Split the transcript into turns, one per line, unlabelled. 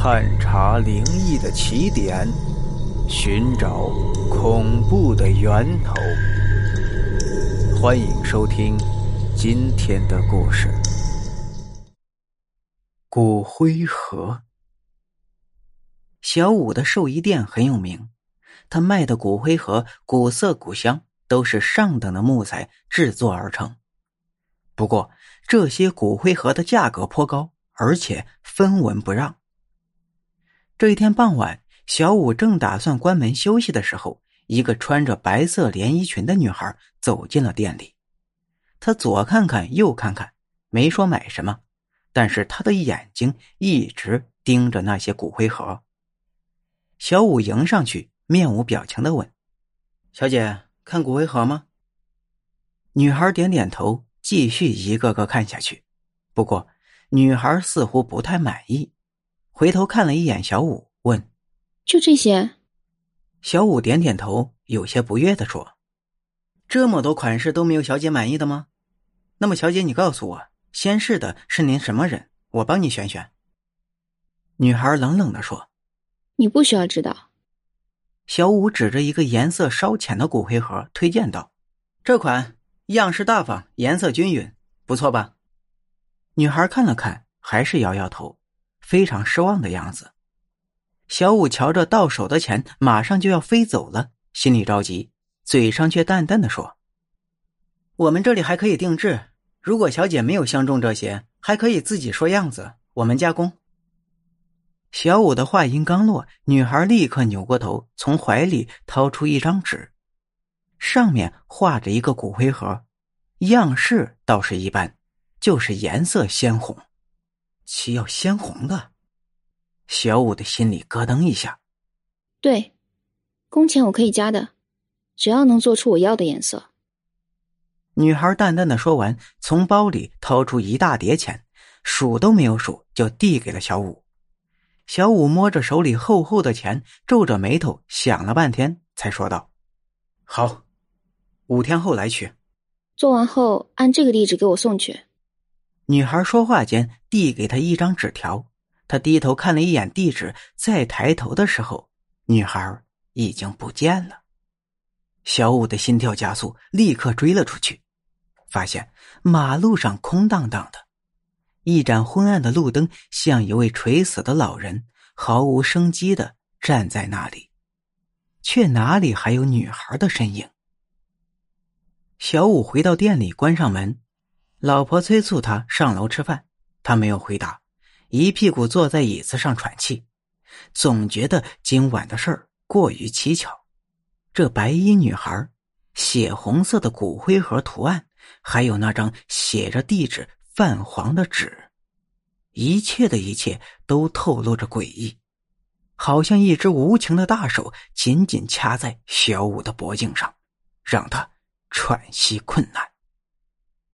探查灵异的起点，寻找恐怖的源头。欢迎收听今天的故事《骨灰盒》。
小五的寿衣店很有名，他卖的骨灰盒古色古香，都是上等的木材制作而成。不过，这些骨灰盒的价格颇高，而且分文不让。这一天傍晚，小五正打算关门休息的时候，一个穿着白色连衣裙的女孩走进了店里。她左看看，右看看，没说买什么，但是她的眼睛一直盯着那些骨灰盒。小五迎上去，面无表情的问：“小姐，看骨灰盒吗？”女孩点点头，继续一个个看下去。不过，女孩似乎不太满意。回头看了一眼小五，问：“
就这些？”
小五点点头，有些不悦的说：“这么多款式都没有小姐满意的吗？那么，小姐，你告诉我，先试的是您什么人？我帮你选选。”女孩冷冷的说：“
你不需要知道。”
小五指着一个颜色稍浅的骨灰盒，推荐道：“这款样式大方，颜色均匀，不错吧？”女孩看了看，还是摇摇头。非常失望的样子，小五瞧着到手的钱马上就要飞走了，心里着急，嘴上却淡淡的说：“我们这里还可以定制，如果小姐没有相中这些，还可以自己说样子，我们加工。”小五的话音刚落，女孩立刻扭过头，从怀里掏出一张纸，上面画着一个骨灰盒，样式倒是一般，就是颜色鲜红。漆要鲜红的，小五的心里咯噔一下。
对，工钱我可以加的，只要能做出我要的颜色。
女孩淡淡的说完，从包里掏出一大叠钱，数都没有数就递给了小五。小五摸着手里厚厚的钱，皱着眉头想了半天，才说道：“好，五天后来取。
做完后按这个地址给我送去。”
女孩说话间，递给他一张纸条。他低头看了一眼地址，再抬头的时候，女孩已经不见了。小五的心跳加速，立刻追了出去，发现马路上空荡荡的，一盏昏暗的路灯像一位垂死的老人，毫无生机的站在那里，却哪里还有女孩的身影？小五回到店里，关上门。老婆催促他上楼吃饭，他没有回答，一屁股坐在椅子上喘气，总觉得今晚的事儿过于蹊跷。这白衣女孩、血红色的骨灰盒图案，还有那张写着地址泛黄的纸，一切的一切都透露着诡异，好像一只无情的大手紧紧掐在小五的脖颈上，让他喘息困难。